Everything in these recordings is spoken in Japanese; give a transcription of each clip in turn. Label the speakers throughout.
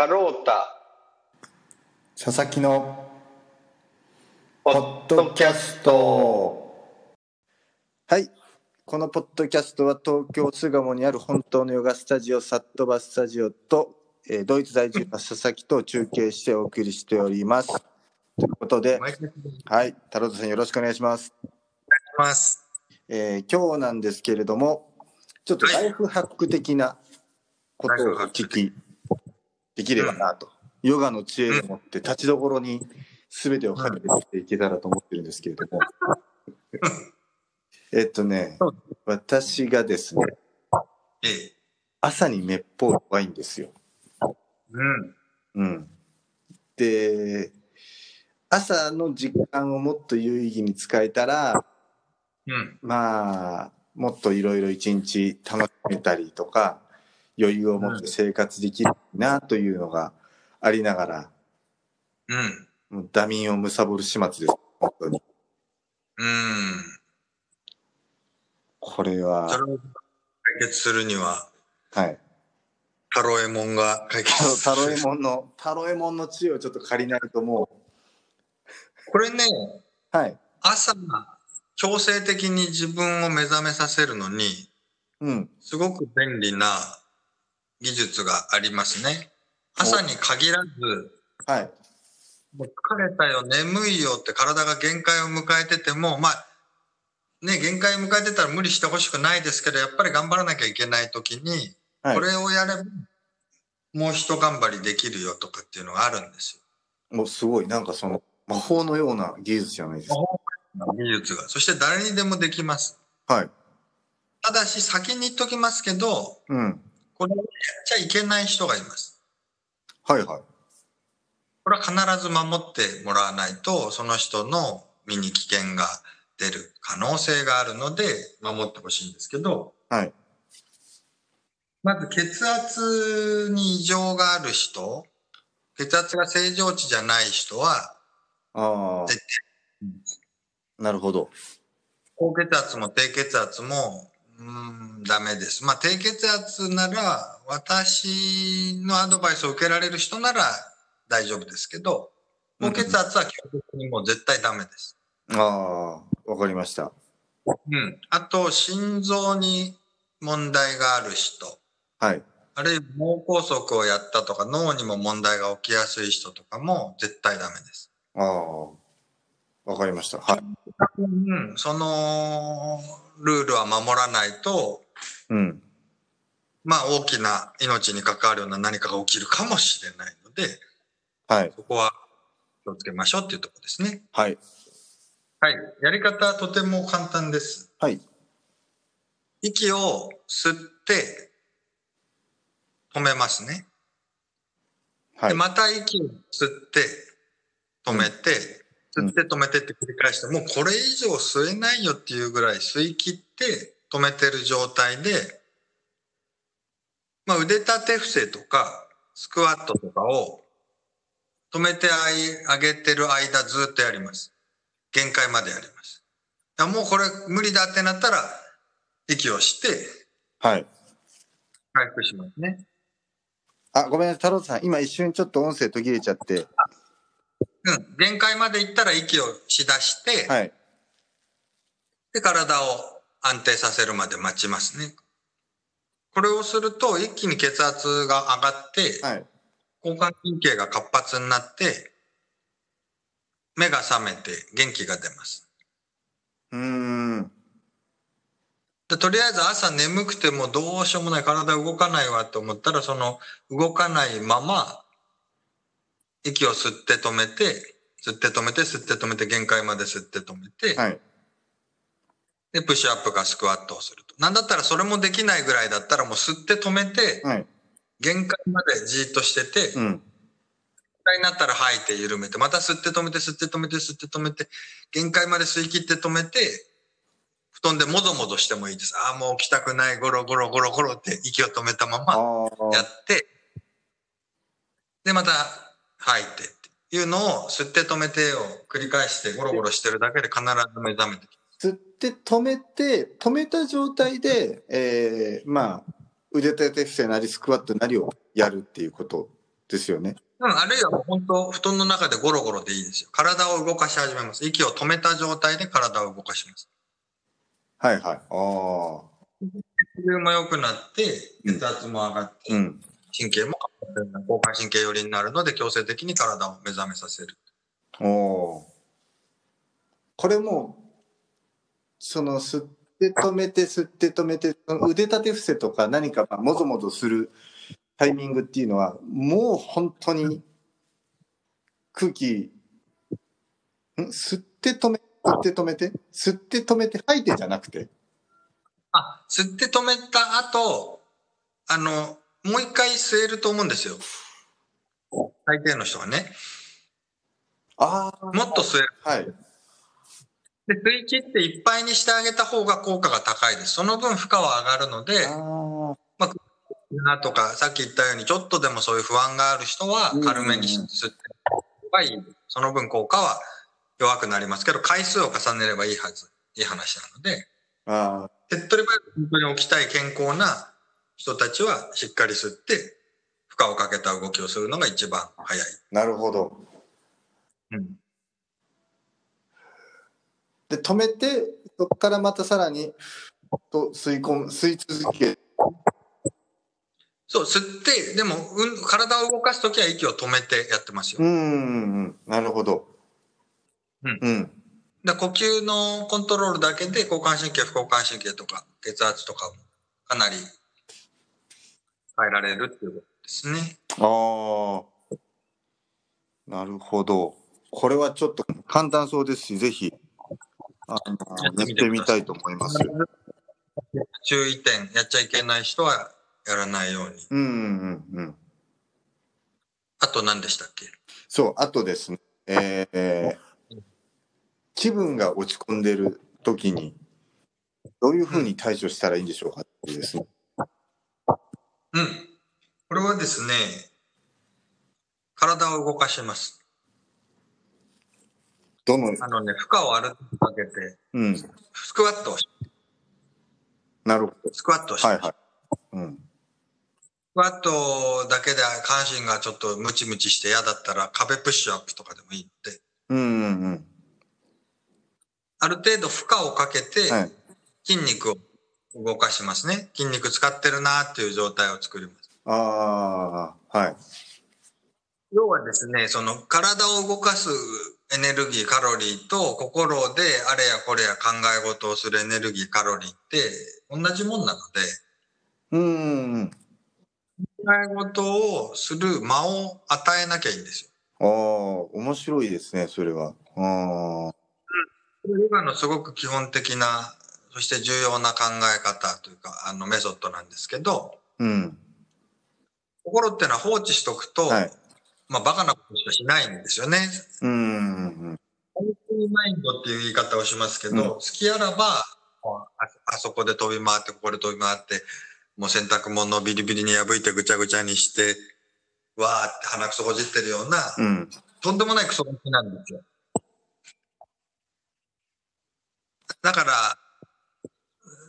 Speaker 1: カロータ
Speaker 2: 佐々木のポッドキャスト。はい。このポッドキャストは東京巣鴨にある本当のヨガスタジオサットバスタジオと、えードイツ在住の佐々木と中継してお送りしております。ということではい。太郎さんよろしくお願いします、
Speaker 3: ます。
Speaker 2: えー今日なんですけれどもちょっとライフハック的なことをお聞きできればなと、ヨガの知恵を持って立ちどころに全てをかけていけたらと思ってるんですけれどもえっとね私がですね
Speaker 3: ええ。
Speaker 2: 朝にめっぽう弱いんですよ。
Speaker 3: うん。
Speaker 2: うん、で朝の時間をもっと有意義に使えたら
Speaker 3: うん。
Speaker 2: まあもっといろいろ一日楽しめたりとか余裕を持って生活できるなというのがありながら、
Speaker 3: うん。
Speaker 2: もうダミンを貪る始末です。本当に。
Speaker 3: うん。
Speaker 2: これ
Speaker 3: そ
Speaker 2: は
Speaker 3: 解決するには、
Speaker 2: はい。
Speaker 3: タロエモンが解決する。
Speaker 2: タロエモンのタロエモンの知恵をちょっと借りないとも
Speaker 3: これね、
Speaker 2: うはい。
Speaker 3: 朝、強制的に自分を目覚めさせるのに、
Speaker 2: うん。
Speaker 3: すごく便利な技術がありますね。朝に限らず、
Speaker 2: はい
Speaker 3: もう疲れたよ、眠いよって体が限界を迎えてても、まあ、ね、限界を迎えてたら無理してほしくないですけど、やっぱり頑張らなきゃいけない時に、
Speaker 2: はい
Speaker 3: これをやれば、もう一頑張りできるよとかっていうのがあるんです
Speaker 2: もうすごいなんかその魔法のような技術じゃないですか
Speaker 3: よ。技術が。そして誰にでもできます。
Speaker 2: はい
Speaker 3: ただし先に言っときますけど、
Speaker 2: うん
Speaker 3: これをやっちゃいけない人がいます。
Speaker 2: はいはい。
Speaker 3: これは必ず守ってもらわないと、その人の身に危険が出る可能性があるので、守ってほしいんですけど、
Speaker 2: はい。
Speaker 3: まず血圧に異常がある人、血圧が正常値じゃない人は、
Speaker 2: あ
Speaker 3: 絶
Speaker 2: あなるほど。
Speaker 3: 高血圧も低血圧も、うーん、ダメです。まあ、低血圧なら、私のアドバイスを受けられる人なら大丈夫ですけど、高血圧は基本的にもう絶対ダメです。
Speaker 2: ああわかりました
Speaker 3: うん。あと、心臓に問題がある人、
Speaker 2: はい
Speaker 3: あるいは脳梗塞をやったとか、脳にも問題が起きやすい人とかも絶対ダメです。
Speaker 2: ああわかりましたはい
Speaker 3: うん。そのルールは守らないと、
Speaker 2: うん
Speaker 3: まあ大きな命に関わるような何かが起きるかもしれないので、
Speaker 2: はい
Speaker 3: そこは気をつけましょうっていうところですね。
Speaker 2: はい
Speaker 3: はい。やり方はとても簡単です。
Speaker 2: はい
Speaker 3: 息を吸って止めますね。
Speaker 2: はい
Speaker 3: で、また息を吸って止めて、
Speaker 2: うん
Speaker 3: 吸って止めてって繰り返して、もうこれ以上吸えないよっていうぐらい吸い切って止めてる状態で、まあ腕立て伏せとかスクワットとかを止めてあげてる間ずっとやります。限界までやります。もうこれ無理だってなったら息をして
Speaker 2: はい
Speaker 3: 回復しますね。
Speaker 2: あごめんなさい太郎さん今一瞬ちょっと音声途切れちゃって
Speaker 3: うん。限界までいったら息をしだして、
Speaker 2: はい
Speaker 3: で、体を安定させるまで待ちますね。これをすると一気に血圧が上がって、
Speaker 2: はい
Speaker 3: 交感神経が活発になって、目が覚めて元気が出ます。
Speaker 2: うーん
Speaker 3: でとりあえず朝眠くてもどうしようもない体動かないわと思ったらその動かないまま息を吸って止めて吸って止めて吸って止めて限界まで吸って止めて、
Speaker 2: はい。
Speaker 3: でプッシュアップかスクワットをすると。なんだったらそれもできないぐらいだったらもう吸って止めて
Speaker 2: はい。
Speaker 3: 限界までじーっとしてて、限
Speaker 2: うん。
Speaker 3: 界になったら吐いて緩めてまた吸って止めて吸って止めて吸って止めて限界まで吸い切って止めて布団でもぞもぞしてもいいです。ああもう起きたくないゴロゴロゴロゴロって息を止めたま
Speaker 2: あ
Speaker 3: ま
Speaker 2: あ
Speaker 3: やってでまた吐いてっていうのを吸って止めてを繰り返してゴロゴロしてるだけで必ず目覚めてき
Speaker 2: 吸って止めて止めた状態で、えー、まあ腕立て伏せなりスクワットなりをやるっていうことですよね。
Speaker 3: うん、あるいはもう本当、布団の中でゴロゴロでいいですよ。体を動かし始めます。息を止めた状態で体を動かします。
Speaker 2: はいはい。ああ。
Speaker 3: 血流も良くなって、血圧も上がって、うん、神経も交感神経寄りになるので、強制的に体を目覚めさせる。
Speaker 2: お。これも、その吸って止めて吸って止めて、腕立て伏せとか何かもぞもぞするタイミングっていうのは、もう本当に空気、吸って止め、吸って止めて、吸って止めて吐いてじゃなくて。
Speaker 3: あ、吸って止めた後、あの、もう一回吸えると思うんですよ。大抵の人はね。
Speaker 2: ああ。
Speaker 3: もっと吸える。
Speaker 2: はい。
Speaker 3: で、吸い切っていっぱいにしてあげた方が効果が高いです。その分負荷は上がるので、まあ、なとか、さっき言ったように、ちょっとでもそういう不安がある人は、軽めに吸ってはいい。その分効果は弱くなりますけど、回数を重ねればいいはず、いい話なので、手っ取り早く本当に置きたい健康な人たちは、しっかり吸って、負荷をかけた動きをするのが一番早い。
Speaker 2: なるほど。
Speaker 3: うん。
Speaker 2: で、止めて、そこからまたさらに、と吸い込む、吸い続け
Speaker 3: そう、吸って、でも、うん、体を動かすときは息を止めてやってますよ。
Speaker 2: うん、なるほど。
Speaker 3: うん。うん。だ呼吸のコントロールだけで、交感神経、副交感神経とか、血圧とかも、かなり変えられるっていうことですね。
Speaker 2: ああ。なるほど。これはちょっと簡単そうですし、ぜひ、あの、やってみたいと思います。
Speaker 3: 注意点、やっちゃいけない人は、やらないように。
Speaker 2: うんうんうん。
Speaker 3: あと何でしたっけ？
Speaker 2: そう、あとですね、えー、気分が落ち込んでる時に、どういうふうに対処したらいいんでしょうかってですね。
Speaker 3: うん。これはですね、体を動かします。
Speaker 2: どの
Speaker 3: あのね、負荷をある程度かけて、
Speaker 2: うん、
Speaker 3: スクワットをし
Speaker 2: なるほど。
Speaker 3: スクワットをし
Speaker 2: はいはい。うん
Speaker 3: スクワットだけで下半身がちょっとムチムチして嫌だったら壁プッシュアップとかでもいいって。
Speaker 2: うんうんうん。
Speaker 3: ある程度負荷をかけて筋肉を動かしますね。筋肉使ってるなっていう状態を作ります。
Speaker 2: ああ、はい。
Speaker 3: 要はですね、その体を動かすエネルギー、カロリーと心であれやこれや考え事をするエネルギー、カロリーって同じもんなので。
Speaker 2: うん。
Speaker 3: 考え事をする間を与えなきゃいいんです
Speaker 2: よ。ああ、面白いですね、それは。ああ。
Speaker 3: ヨガのすごく基本的な、そして重要な考え方というか、あのメソッドなんですけど、
Speaker 2: うん。
Speaker 3: 心ってのは放置しとくと、はい、まあ、バカなことしかしないんですよね。
Speaker 2: うん。
Speaker 3: 本当にマインドっていう言い方をしますけど、うん、好きあらばあ、あそこで飛び回って、ここで飛び回って、もう洗濯物をビリビリに破いてぐちゃぐちゃにして、わーって鼻くそほじってるような、
Speaker 2: うん、
Speaker 3: とんでもないクソガキなんですよ。だから、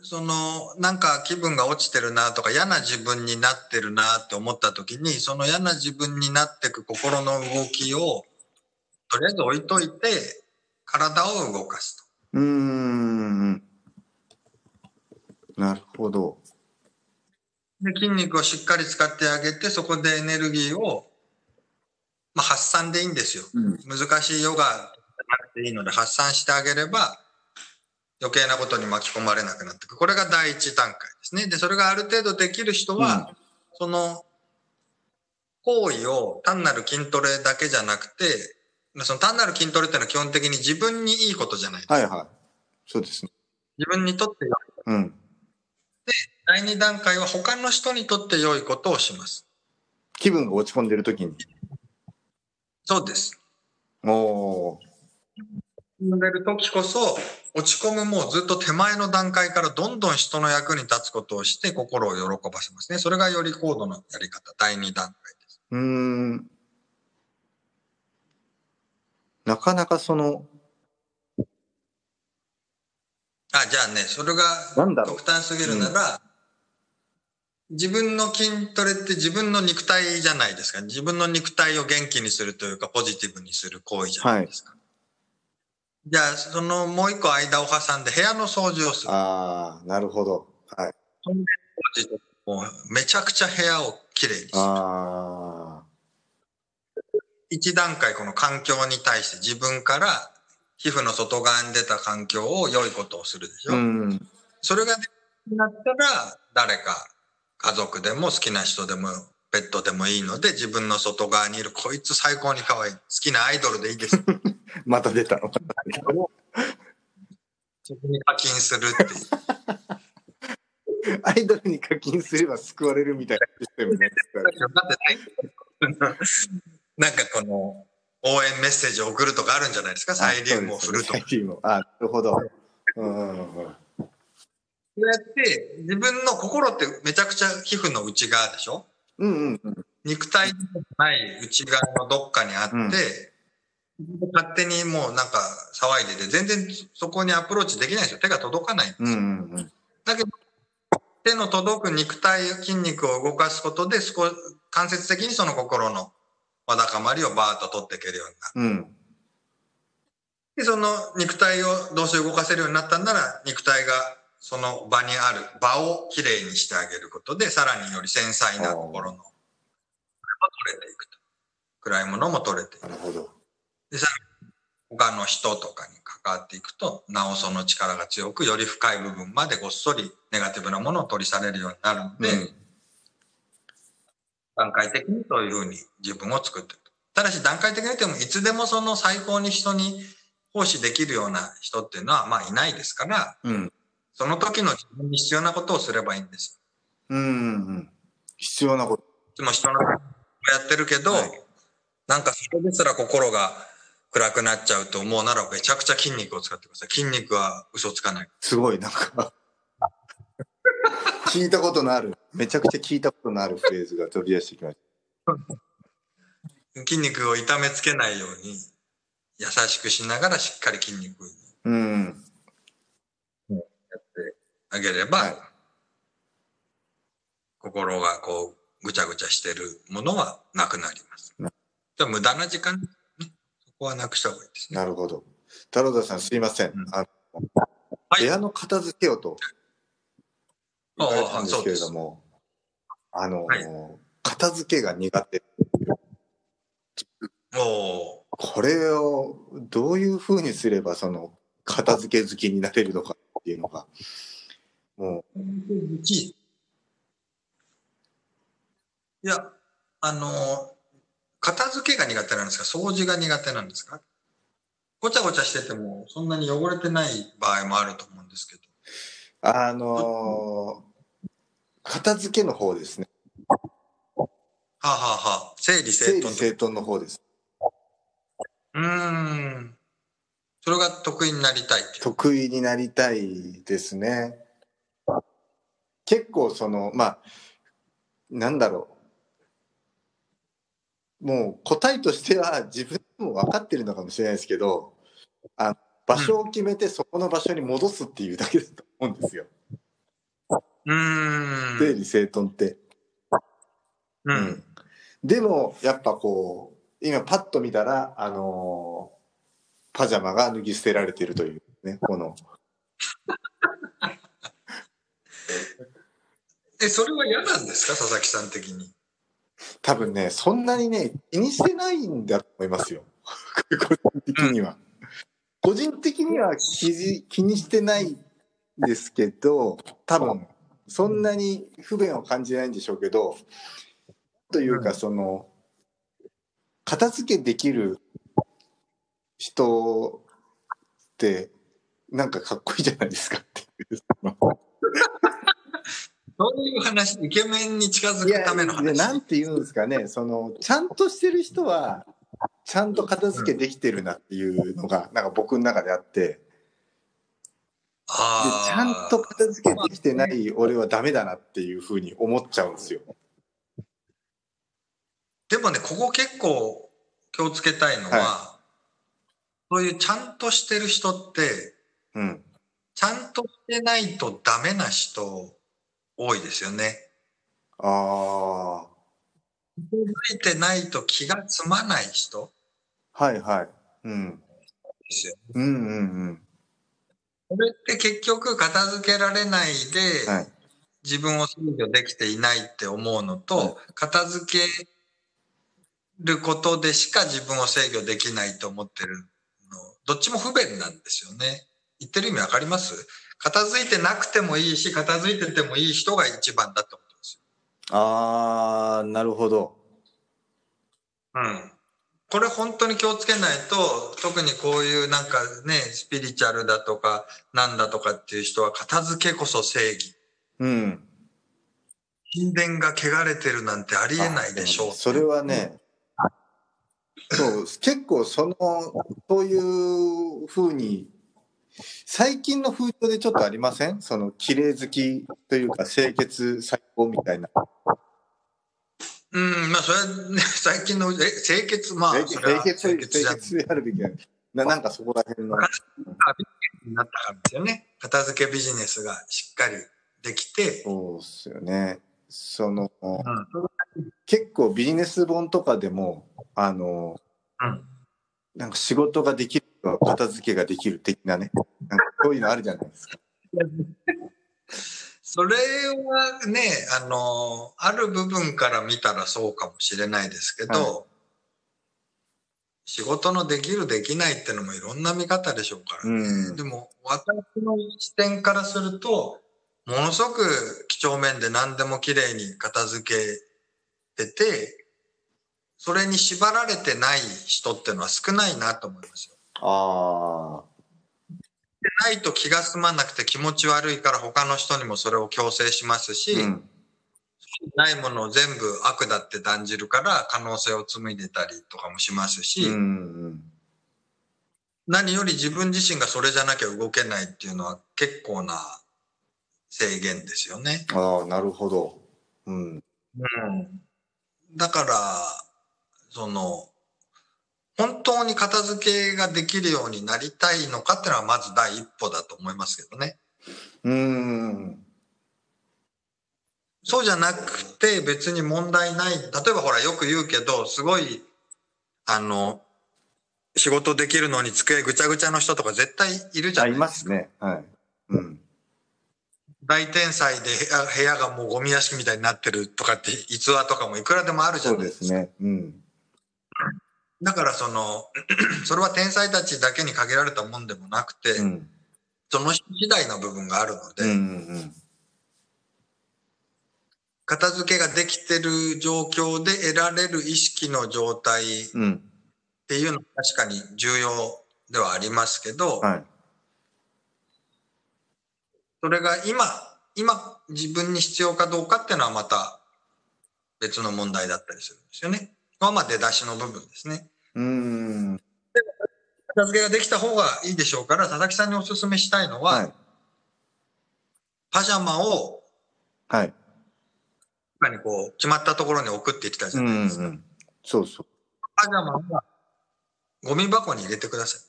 Speaker 3: その、なんか気分が落ちてるなとか嫌な自分になってるなって思った時に、その嫌な自分になっていく心の動きを、とりあえず置いといて、体を動かす
Speaker 2: と。うん。なるほど。
Speaker 3: で筋肉をしっかり使ってあげて、そこでエネルギーを、まあ、発散でいいんですよ。
Speaker 2: うん、
Speaker 3: 難しいヨガなくていいので発散してあげれば、余計なことに巻き込まれなくなっていく。これが第一段階ですね。で、それがある程度できる人は、うん、その行為を単なる筋トレだけじゃなくて、その単なる筋トレっていうのは基本的に自分にいいことじゃないですか。
Speaker 2: はいはい。そうですね。
Speaker 3: 自分にとって良い。
Speaker 2: うん。
Speaker 3: で、第2段階は他の人にとって良いことをします。
Speaker 2: 気分が落ち込んでる時に。
Speaker 3: そうです。
Speaker 2: お
Speaker 3: んでる時こそ、落ち込むもうずっと手前の段階からどんどん人の役に立つことをして心を喜ばせますね。それがより高度のやり方、第2段階です。
Speaker 2: うん。なかなかその、
Speaker 3: あ、じゃあね、それが極端すぎるなら、自分の筋トレって自分の肉体じゃないですか。自分の肉体を元気にするというか、ポジティブにする行為じゃないですか。じゃあ、そのもう一個間を挟んで部屋の掃除をする。
Speaker 2: ああ、なるほど。はい。
Speaker 3: もうめちゃくちゃ部屋をきれいにする。
Speaker 2: あ
Speaker 3: 一段階この環境に対して自分から皮膚の外側に出た環境を良いことをするでし
Speaker 2: あ。
Speaker 3: ょ。
Speaker 2: うん。
Speaker 3: それができなったら誰か家族でも好きな人でもペットでもいいので自分の外側にいるこいつ最高に可愛い好きなアイドルでいいです。
Speaker 2: また出たの。
Speaker 3: そこに課金するっていう。
Speaker 2: アイドルに課金すれば救われるみたいなシステムね。
Speaker 3: なんかこの応援メッセージを送るとかあるんじゃないですか？サイリウムを振るとか。
Speaker 2: あ、なるほど。
Speaker 3: そうやって自分の心ってめちゃくちゃ皮膚の内側でしょ？
Speaker 2: うんうんうん。
Speaker 3: 肉体じゃない内側のどっかにあって、
Speaker 2: うん
Speaker 3: 勝手にもうなんか騒いでて全然そこにアプローチできないんですよ手が届かないんですよ、
Speaker 2: うんうんうん。
Speaker 3: だけど手の届く肉体筋肉を動かすことで少し間接的にその心のわだかまりをバーッと取っていけるようになる
Speaker 2: うん。
Speaker 3: でその肉体をどうして動かせるようになったんなら肉体がその場にある場をきれいにしてあげることでさらにより繊細な心のこれも取れていくと暗いものも取れていく
Speaker 2: なるほど。
Speaker 3: でさ他の人とかに関わっていくとなおその力が強くより深い部分までごっそりネガティブなものを取り去れるようになるので、
Speaker 2: うん
Speaker 3: 段階的にそういうふうに自分を作っていくただし段階的に言ってもいつでもその最高に人に奉仕できるような人っていうのはまあいないですから
Speaker 2: うん。
Speaker 3: その時の自分に必要なことをすればいいんです
Speaker 2: うん。必要なこと。
Speaker 3: よ。でも人のやってるけど、
Speaker 2: はい
Speaker 3: なんかそれですら心が暗くなっちゃうと思うならめちゃくちゃ筋肉を使ってください。筋肉は嘘つかない。
Speaker 2: すごい、なんか。聞いたことのある、めちゃくちゃ聞いたことのあるフレーズが飛び出してきまし
Speaker 3: 筋肉を痛めつけないように優しくしながらしっかり筋肉。
Speaker 2: うん。
Speaker 3: あげれば、
Speaker 2: はい
Speaker 3: 心がこうぐちゃぐちゃしてるものはなくなります
Speaker 2: な。
Speaker 3: じゃあ無駄な時間、ね、そこはなくした方がいいですね。
Speaker 2: なるほど。太郎田さん、すいません。
Speaker 3: うん
Speaker 2: あの
Speaker 3: はい
Speaker 2: 部屋の片付けをと言われたんですけれども、あの、
Speaker 3: はい
Speaker 2: 片付けが苦手。
Speaker 3: も
Speaker 2: これをどういうふうにすれば、その、片付け好きになれるのかっていうのが、も
Speaker 3: う、いや、あの、片付けが苦手なん。ですか掃除が苦手なん。ですかごちゃごちゃしててもそん。なに汚れてない場合もあると思うん。ですけど。
Speaker 2: あの片付けの方ですね。
Speaker 3: はあ、ははあ、整理整
Speaker 2: 整理
Speaker 3: 頓
Speaker 2: 整頓の方です。
Speaker 3: うん。それが得意になりたいい。
Speaker 2: 得意になりたいですね。結構そのまあなんだろうもう答えとしては自分でも分かってるのかもしれないですけどあ場所を決めてそこの場所に戻すっていうだけだと思うんですよ、
Speaker 3: うーん。
Speaker 2: 整理整頓って。
Speaker 3: う。
Speaker 2: うんんでもやっぱこう今パッと見たらあのーパジャマが脱ぎ捨てられてるというねこの
Speaker 3: え、それは嫌なんですか？佐々木さん的に。
Speaker 2: 多分ね、そんなにね、気にしてないんだと思いますよ。個人的には。個人的には気じ気にしてないんですけど、多分、そんなに不便を感じないんでしょうけど、というか、
Speaker 3: うん
Speaker 2: その、片付けできる人って、なんかかっこいいじゃないですかっていう。
Speaker 3: そういう話、イケメンに近づくための話。
Speaker 2: でなんて言うんですかね。そのちゃんとしてる人はちゃんと片付けできてるなっていうのがなんか僕の中であって。でちゃんと片付けできてない俺はダメだなっていうふうに思っちゃうんですよ。
Speaker 3: でもね、ここ結構気をつけたいのは、
Speaker 2: は
Speaker 3: そういうちゃんとしてる人って、
Speaker 2: うん、
Speaker 3: ちゃんとしてないとダメな人多いですよね。
Speaker 2: ああ。
Speaker 3: 気づいてないと気が済まない人
Speaker 2: はいはい。うん。
Speaker 3: ですよ。
Speaker 2: うんうんうん。
Speaker 3: これって結局片付けられないで、
Speaker 2: はい。
Speaker 3: 自分を制御できていないって思うのと、
Speaker 2: はい
Speaker 3: 片付けることでしか自分を制御できないと思ってるの、どっちも不便なんですよね。言ってる意味わかります？片付いてなくてもいいし、片付いててもいい人が一番だってことです
Speaker 2: ああ、なるほど。
Speaker 3: よ。うん。これ本当に気をつけないと、特にこういうなんかね、スピリチュアルだとか、なんだとかっていう人は片付けこそ正義。
Speaker 2: うん。
Speaker 3: 神殿が汚れてるなんてありえないでしょう。
Speaker 2: それはね、そう、結構その、そういうふうに、最近の風潮でちょっとありません？その、綺麗好きというか、清潔最高みたいな。
Speaker 3: うん、まあそれはね、最近の、え、清潔、まあ、
Speaker 2: 清潔、清潔、であるべきだななんかそこら辺の。
Speaker 3: になったからですよね。片付けビジネスがしっかりできて、
Speaker 2: そうっすよね。その、
Speaker 3: うん。
Speaker 2: 結構ビジネス本とかでも、あの、
Speaker 3: うん。
Speaker 2: なんか仕事ができると片付けができる的なね。なんかそういうのあるじゃないですか。
Speaker 3: それはね、あの、ある部分から見たらそうかもしれないですけど、
Speaker 2: は
Speaker 3: 仕事のできるできないってのもいろんな見方でしょうからね。
Speaker 2: うん
Speaker 3: でも、私の視点からすると、ものすごく几帳面で何でも綺麗に片付けてて、それに縛られてない人ってのは少ないなと思いますよ。
Speaker 2: あ
Speaker 3: でないと気が済まなくて気持ち悪いから他の人にもそれを強制しますし、
Speaker 2: あ。うん。
Speaker 3: ないものを全部悪だって断じるから可能性を紡いでたりとかもしますし、
Speaker 2: うんうん。
Speaker 3: 何より自分自身がそれじゃなきゃ動けないっていうのは結構な制限ですよね。
Speaker 2: ああ、なるほど。うん。
Speaker 3: だから、その、本当に片付けができるようになりたいのかっていうのはまず第一歩だと思いますけどね。
Speaker 2: うん。
Speaker 3: そうじゃなくて別に問題ない。例えばほらよく言うけど、すごい、あの、仕事できるのに机ぐちゃぐちゃの人とか絶対いるじゃ
Speaker 2: あ、
Speaker 3: ない
Speaker 2: いますね。はい。うん。
Speaker 3: 大天才で部屋部屋がもうゴミ屋敷みたいになってるとかって逸話とかもいくらでもあるじゃ
Speaker 2: そう
Speaker 3: ないですか。
Speaker 2: ですね。うん。
Speaker 3: だからその、それは天才たちだけに限られたもんでもなくて、
Speaker 2: うん。
Speaker 3: その人次第の部分があるので、
Speaker 2: うんうん
Speaker 3: 片付けができてる状況で得られる意識の状態っ
Speaker 2: うん。うん。
Speaker 3: ていうのは確かに重要ではありますけど、
Speaker 2: はい。
Speaker 3: それが今、今自分に必要かどうかっていうのはまた別の問題だったりするんですよね。まあ出だしの部分ですね。
Speaker 2: うん。
Speaker 3: 片付けができた方がいいでしょうから、佐々木さんにお勧めしたいのは、
Speaker 2: はい。
Speaker 3: パジャマを
Speaker 2: はい。
Speaker 3: 中にこう決まったところに置くって言ってたじ
Speaker 2: うん
Speaker 3: ゃないですか。
Speaker 2: うん。そうそう。
Speaker 3: パジャマはゴミ箱に入れてください。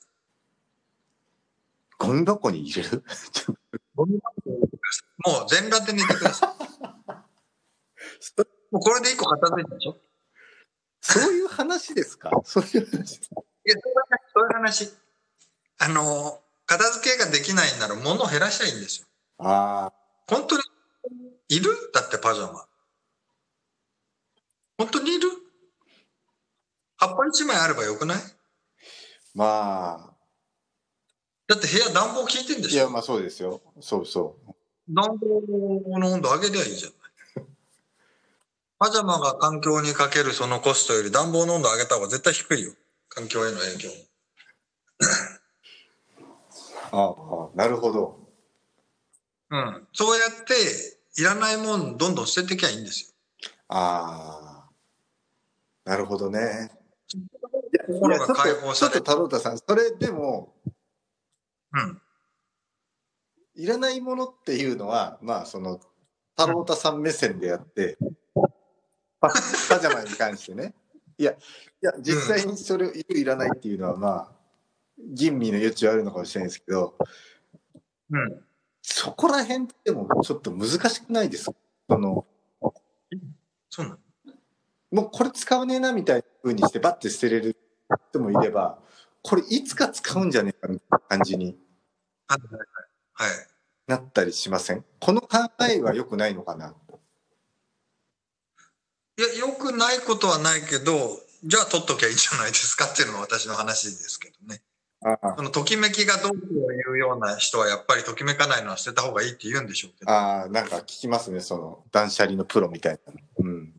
Speaker 2: ゴミ箱に入れる？
Speaker 3: ゴミ箱に入れてください。もう全裸で寝てください。もうこれで一個片付いたでしょ？
Speaker 2: そういう話ですか？そういう話。
Speaker 3: いや、そういう話。あの、片付けができないなら物を減らしたらいいんですよ。
Speaker 2: ああ。
Speaker 3: 本当にいる？だってパジャマ。本当にいる？葉っぱ一枚あればよくない？
Speaker 2: まあ。
Speaker 3: だって部屋暖房効いてんで
Speaker 2: いや、
Speaker 3: しょ
Speaker 2: まあそうですよ。そうそう。
Speaker 3: 暖房の温度上げりゃいいじゃない。パジャマが環境にかけるそのコストより暖房の温度上げた方が絶対低いよ。環境への影響。
Speaker 2: ああ、なるほど。
Speaker 3: うん。そうやって、いらないもんどんどん捨ててきゃいいんですよ。
Speaker 2: ああ。なるほどね。
Speaker 3: 心が解放されて。
Speaker 2: ちょっと太郎太さん、それでも、
Speaker 3: うん。
Speaker 2: いらないものっていうのは、まあ、その、太郎太さん目線でやって、パパジャマに関してね。いや、いや、実際にそれをいるいらないっていうのは、まあ、吟味の余地はあるのかもしれないですけど、
Speaker 3: うん。
Speaker 2: そこら辺でもちょっと難しくないですか？その、
Speaker 3: そうなの
Speaker 2: もうこれ使わねえなみたいな風にしてバッて捨てれる人もいれば、これいつか使うんじゃねえかみたいな感じに
Speaker 3: はいはいはい。はい。
Speaker 2: なったりしません？この考えは良くないのかな？い
Speaker 3: や、良くないことはないけど、じゃあ取っときゃいいじゃないですかっていうのが私の話ですけどね。
Speaker 2: あ
Speaker 3: そのときめきがどうこういうような人はやっぱりときめかないのは捨てた方がいいって言うんでしょうけど、
Speaker 2: あー、なんか聞きますね、その断捨離のプロみたいな。うん。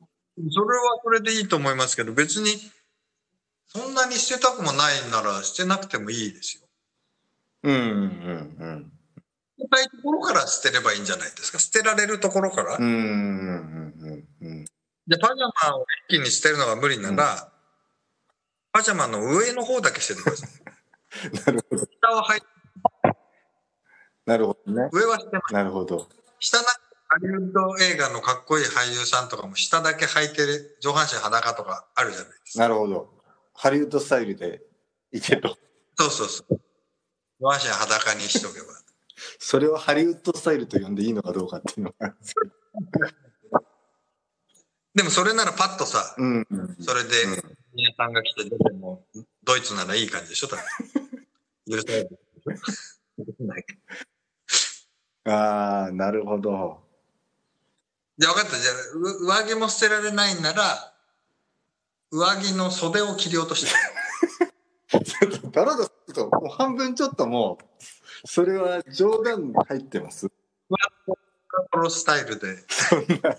Speaker 3: それはそれでいいと思いますけど、別にそんなに捨てたくもないなら捨てなくてもいいですよ。
Speaker 2: うんうんうん。
Speaker 3: 捨てたいところから捨てればいいんじゃないですか。捨てられるところから。
Speaker 2: うんうんうんうん
Speaker 3: で、パジャマを一気に捨てるのが無理なら、パジャマの上の方だけ捨ててください。
Speaker 2: なるほど。
Speaker 3: 下は履い
Speaker 2: なるほどね。
Speaker 3: 上は捨てます。
Speaker 2: なるほど。
Speaker 3: 下なんかハリウッド映画のかっこいい俳優さんとかも下だけ履いてる上半身裸とかあるじゃないですか。
Speaker 2: なるほど。ハリウッドスタイルでいけと。
Speaker 3: そうそうそう。上半身裸にしとけば。
Speaker 2: それをハリウッドスタイルと呼んでいいのかどうかっていうのがあるんですけど。
Speaker 3: でもそれならパッとさ、
Speaker 2: うんうん。
Speaker 3: それで
Speaker 2: うん
Speaker 3: 皆さんが来て出ても、ドイツならいい感じでしょ？多分許される
Speaker 2: ああ、なるほど。
Speaker 3: じゃあ分かった。じゃ上着も捨てられないんなら、上着の袖を切り落として。
Speaker 2: ちょっと、もう半分ちょっともう、それは冗談入ってます。
Speaker 3: プロスタイルで。
Speaker 2: そんな。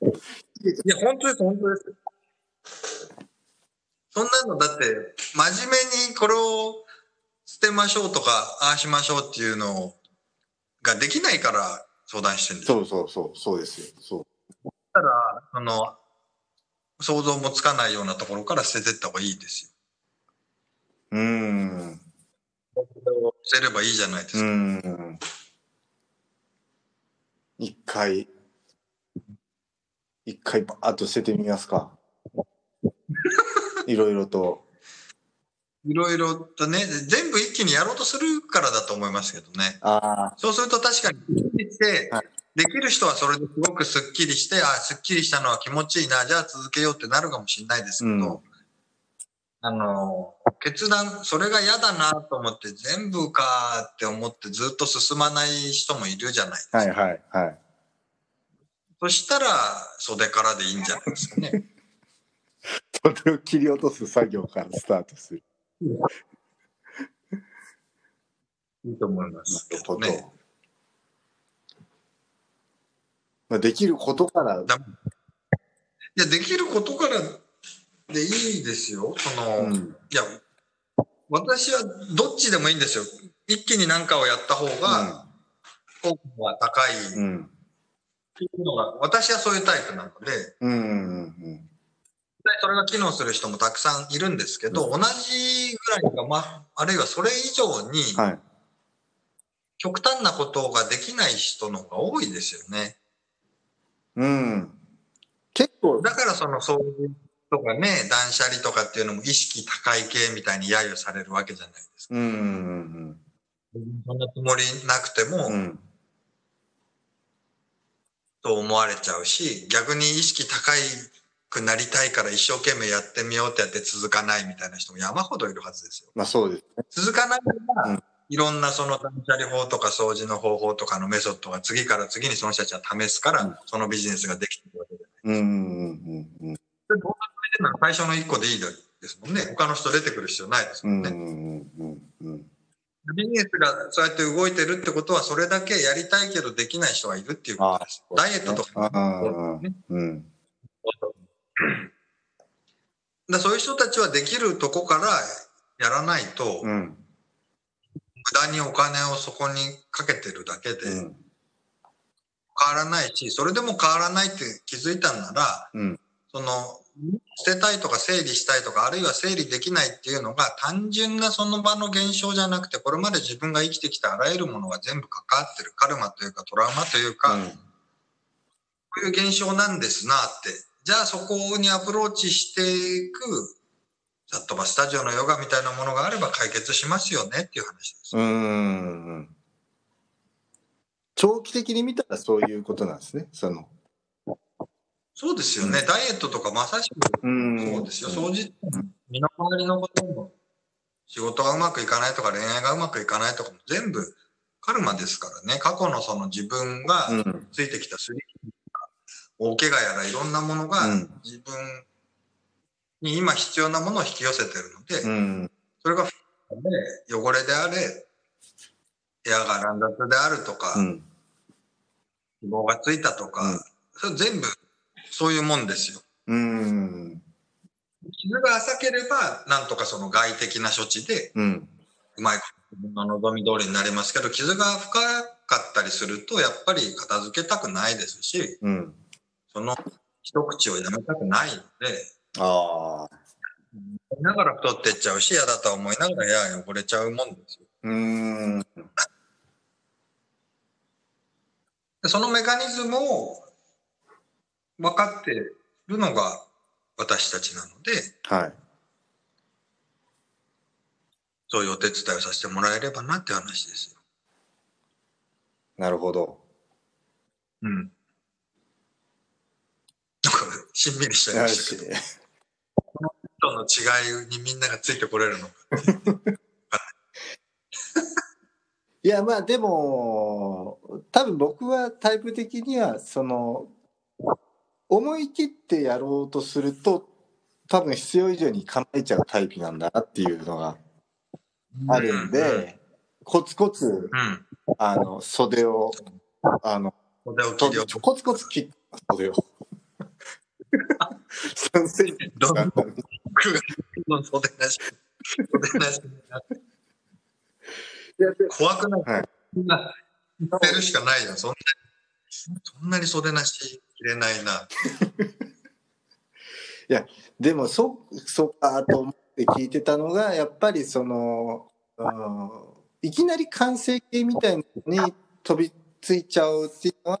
Speaker 3: いや、本当です、本当です。そんなのだって、真面目にこれを捨てましょうとか、ああしましょうっていうのができないから相談してるんですよ。
Speaker 2: そうそうそう、そうですよ。そう。
Speaker 3: だから、その、想像もつかないようなところから捨ててった方がいいですよ。
Speaker 2: うーん。
Speaker 3: 捨てればいいじゃないですか。
Speaker 2: ん。一回、一回バーッと捨ててみますか。いろいろと。
Speaker 3: いろいろとね、全部一気にやろうとするからだと思いますけどね。
Speaker 2: ああ、
Speaker 3: そうすると確かに、
Speaker 2: はい
Speaker 3: できる人はそれですごくスッキリして、あ、スッキリしたのは気持ちいいな、じゃあ続けようってなるかもしれないですけど、
Speaker 2: うん
Speaker 3: あの、決断、それが嫌だなと思って全部かって思ってずっと進まない人もいるじゃないですか。
Speaker 2: はいはいはい。
Speaker 3: そしたら袖からでいいんじゃないですかね。
Speaker 2: それを切り落とす作業からスタートする。
Speaker 3: いいと思いますけ
Speaker 2: なるほど。
Speaker 3: どね。
Speaker 2: まあ、できることから、
Speaker 3: だいや、できることからでいいですよ。その、
Speaker 2: うん、
Speaker 3: いや、私はどっちでもいいんですよ。一気に何かをやった方が、効果が高いいうのが、私はそういうタイプなので、実
Speaker 2: うん、うん、
Speaker 3: 際それが機能する人もたくさんいるんですけど、
Speaker 2: う
Speaker 3: 同じぐらいか、まあ、あるいはそれ以上に、
Speaker 2: はい。
Speaker 3: 極端なことができない人の方が多いですよね。
Speaker 2: うん。結構、
Speaker 3: だからその掃除とかね、断捨離とかっていうのも意識高い系みたいに揶揄されるわけじゃないですか。
Speaker 2: うん、うん、
Speaker 3: そんなつもりなくても、
Speaker 2: うん、うん。
Speaker 3: と思われちゃうし、逆に意識高いくなりたいから一生懸命やってみようってやって続かないみたいな人も山ほどいるはずですよ。
Speaker 2: まあそうですね。
Speaker 3: 続かないから、
Speaker 2: うん
Speaker 3: いろんなその断捨離法とか掃除の方法とかのメソッドが次から次にその人たちは試すから、
Speaker 2: うん
Speaker 3: そのビジネスができてるわけじゃない。
Speaker 2: うん、うん、うん、
Speaker 3: でどんなそれでなら最初の一個でいいですもんね。他の人出てくる必要ないです
Speaker 2: うん、
Speaker 3: もんね。
Speaker 2: うん、うん、うん。
Speaker 3: ビジネスがそうやって動いてるってことは、それだけやりたいけどできない人がいるっていうことです。ダイエットとか。
Speaker 2: あ
Speaker 3: も
Speaker 2: あ、うん、
Speaker 3: だそういう人たちはできるとこからやらないと、
Speaker 2: うん、
Speaker 3: 無駄にお金をそこにかけてるだけで変
Speaker 2: うん、
Speaker 3: わらないし、それでも変わらないって気づいたんなら、
Speaker 2: うん、
Speaker 3: その、捨てたいとか整理したいとか、あるいは整理できないっていうのが単純なその場の現象じゃなくて、これまで自分が生きてきたあらゆるものが全部関わってるカルマというかトラウマというか、こういう現象なんですなって。じゃあそこにアプローチしていく、ざっとばスタジオのヨガみたいなものがあれば解決しますよねっていう話です。
Speaker 2: うん、うん。長期的に見たらそういうことなんですね。その、
Speaker 3: そうですよね。ダイエットとかまさしく
Speaker 2: うん。
Speaker 3: そうですよ。掃除、身の回りのことも、仕事がうまくいかないとか恋愛がうまくいかないとかも全部カルマですからね。過去のその自分が
Speaker 2: うん。
Speaker 3: ついてきたスリ大怪我やらいろんなものが
Speaker 2: うん
Speaker 3: 自分に今必要なものを引き寄せてるので、
Speaker 2: うん。
Speaker 3: それがで汚れであれ、部屋が乱雑であるとか、
Speaker 2: うん。
Speaker 3: 脂肪がついたとか、
Speaker 2: うん
Speaker 3: それ全部そういうもんですよ。
Speaker 2: うん。
Speaker 3: 傷が浅ければ、なんとかその外的な処置で、
Speaker 2: うん。
Speaker 3: うまいこと自分の望み通りになりますけど、傷が深かったりすると、やっぱり片付けたくないですし、
Speaker 2: うん。
Speaker 3: その一口をやめたくないので、
Speaker 2: ああ。
Speaker 3: ながら太ってっちゃうし、嫌だとは思いながら部屋汚れちゃうもんですよ。
Speaker 2: うん。
Speaker 3: でそのメカニズムを分かってるのが私たちなので、
Speaker 2: はい。
Speaker 3: そういうお手伝いをさせてもらえればなって話ですよ。
Speaker 2: なるほど。
Speaker 3: うん。なんか、しんみりしちゃい
Speaker 2: よ
Speaker 3: ました
Speaker 2: し
Speaker 3: けど、。人の違いにみんながついてこれるのか。
Speaker 2: いや、まあでも、多分僕はタイプ的には、その、思い切ってやろうとすると、多分必要以上に構えちゃうタイプなんだなっていうのがあるんで、コツコツ、
Speaker 3: うん。うん。
Speaker 2: あの、袖を、あの、
Speaker 3: 袖を
Speaker 2: コツコツ切ってます袖を。3センチ
Speaker 3: どんどん僕がどんどん袖なし。袖なし。怖くない、
Speaker 2: はい
Speaker 3: みんな、言ってるしかないよ。そんなに、そんなに袖なし切れないな。
Speaker 2: でもそそっかと思って聞いてたのがやっぱりその、うん、いきなり完成形みたいに飛びついちゃうっていうのは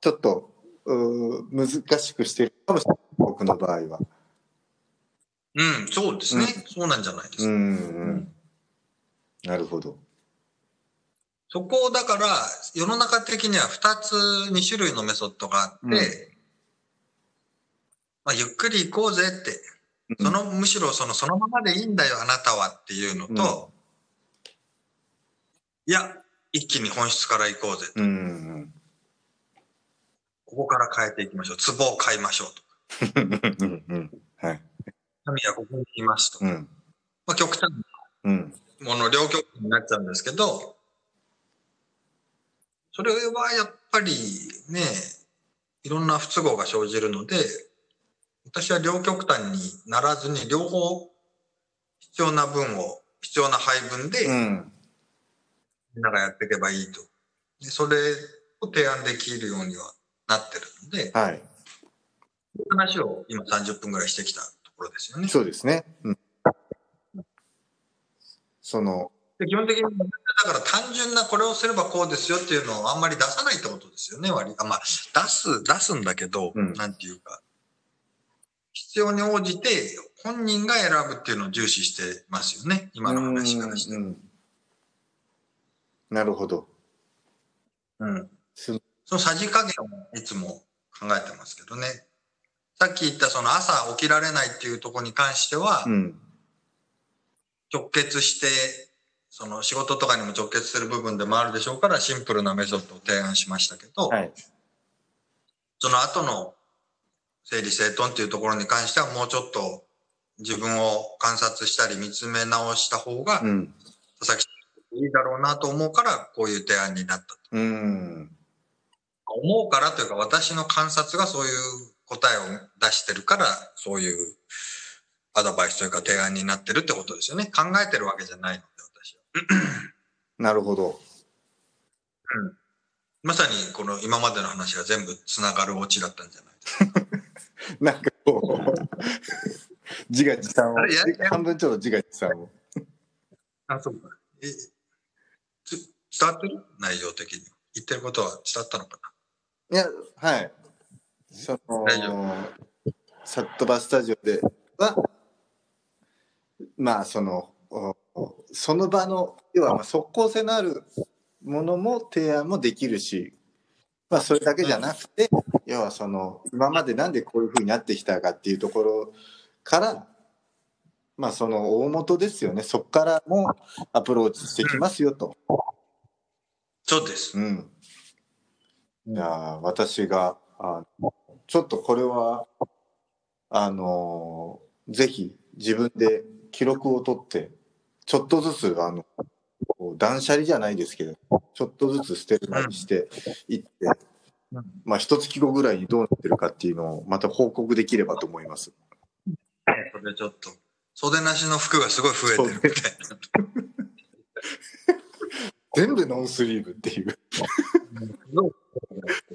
Speaker 2: ちょっとう難しくしてるかもしれない僕の場合は。
Speaker 3: うん、そうですね。
Speaker 2: うん
Speaker 3: そうなんじゃないですか。
Speaker 2: うんうん、なるほど。
Speaker 3: そこをだから、世の中的には2つ、2種類のメソッドがあって、
Speaker 2: うん。
Speaker 3: まあ、ゆっくり行こうぜって、その、むしろその、そのままでいいんだよ、あなたはっていうのと、いや、一気に本質から行こうぜ。
Speaker 2: うんうん。
Speaker 3: ここから変えていきましょう。壺を買いましょうと。
Speaker 2: はい。
Speaker 3: 神はここにいますと。
Speaker 2: うん。
Speaker 3: まあ、極端
Speaker 2: うん。
Speaker 3: なもの、両極端になっちゃうんですけど、それはやっぱりね、いろんな不都合が生じるので、私は両極端にならずに、両方必要な分を、必要な配分で、
Speaker 2: うん
Speaker 3: みんながやっていけばいいと。でそれを提案できるようにはなってるので、
Speaker 2: はい
Speaker 3: 話を今30分ぐらいしてきたところですよね。
Speaker 2: そうですね。うん、その
Speaker 3: で基本的に、だから単純なこれをすればこうですよっていうのをあんまり出さないってことですよね、割あまあ、出す、出すんだけど、
Speaker 2: うん
Speaker 3: なんていうか、必要に応じて本人が選ぶっていうのを重視してますよね、今の話からして。
Speaker 2: なるほど。
Speaker 3: うん。
Speaker 2: す
Speaker 3: そのさじ加減をいつも考えてますけどね。さっき言ったその朝起きられないっていうところに関しては
Speaker 2: う、ん
Speaker 3: 直結して、その仕事とかにも直結する部分でもあるでしょうから、シンプルなメソッドを提案しましたけど、
Speaker 2: はい
Speaker 3: その後の整理整頓っていうところに関してはもうちょっと自分を観察したり見つめ直した方が
Speaker 2: うん
Speaker 3: 佐々木さんいいだろうなと思うからこういう提案になったと。
Speaker 2: うん
Speaker 3: 思うからというか私の観察がそういう答えを出してるからそういうアドバイスというか提案になってるってことですよね。考えてるわけじゃないので。
Speaker 2: なるほど。
Speaker 3: まさにこの今までの話が全部つながるオチだったんじゃないですか？
Speaker 2: なんかこう 自画自賛を半分ちょっと自画自賛を。
Speaker 3: あ、そうか。え、つ伝わってる？内容的に。言ってることは伝わったのか
Speaker 2: いやはい。そのサットバスタジオではまあそのおその場の要はまあ即効性のあるものも提案もできるし、まあそれだけじゃなくて、要はその今までなんでこういうふうになってきたかっていうところからまあその大元ですよねそこからもアプローチしてきますよと。
Speaker 3: そうです。
Speaker 2: うん、いやー私があちょっとこれはあのーぜひ自分で記録を取ってちょっとずつあの断捨離じゃないですけどちょっとずつ捨てるなりしていって、
Speaker 3: うん
Speaker 2: まあ一月後ぐらいにどうなってるかっていうのをまた報告できればと思います。
Speaker 3: それちょっと、袖なしの服がすごい増えてるみたいな。
Speaker 2: 全部ノンスリーブっていう。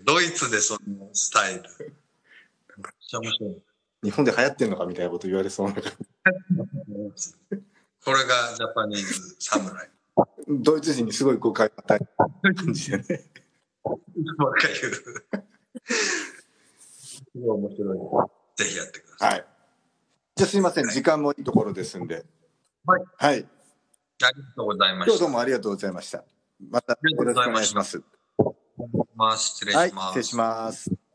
Speaker 3: ドイツでそのスタイル。
Speaker 2: 日本で流行ってんのかみたいなこと言われそうな感じ
Speaker 3: これがジャパニーズ侍。
Speaker 2: ドイツ人にすごい誤解を与えた感じでね。
Speaker 3: ばっか言う。すごい面白い。ぜひやってください。
Speaker 2: はい。じゃあすいません、時間もいいところですんで。
Speaker 3: はい。
Speaker 2: はい。
Speaker 3: ありがとうございま
Speaker 2: 今日ど
Speaker 3: した。
Speaker 2: うもありがとうございいます。またよろしくお願いします。
Speaker 3: まあ失礼します。
Speaker 2: はい、失礼します。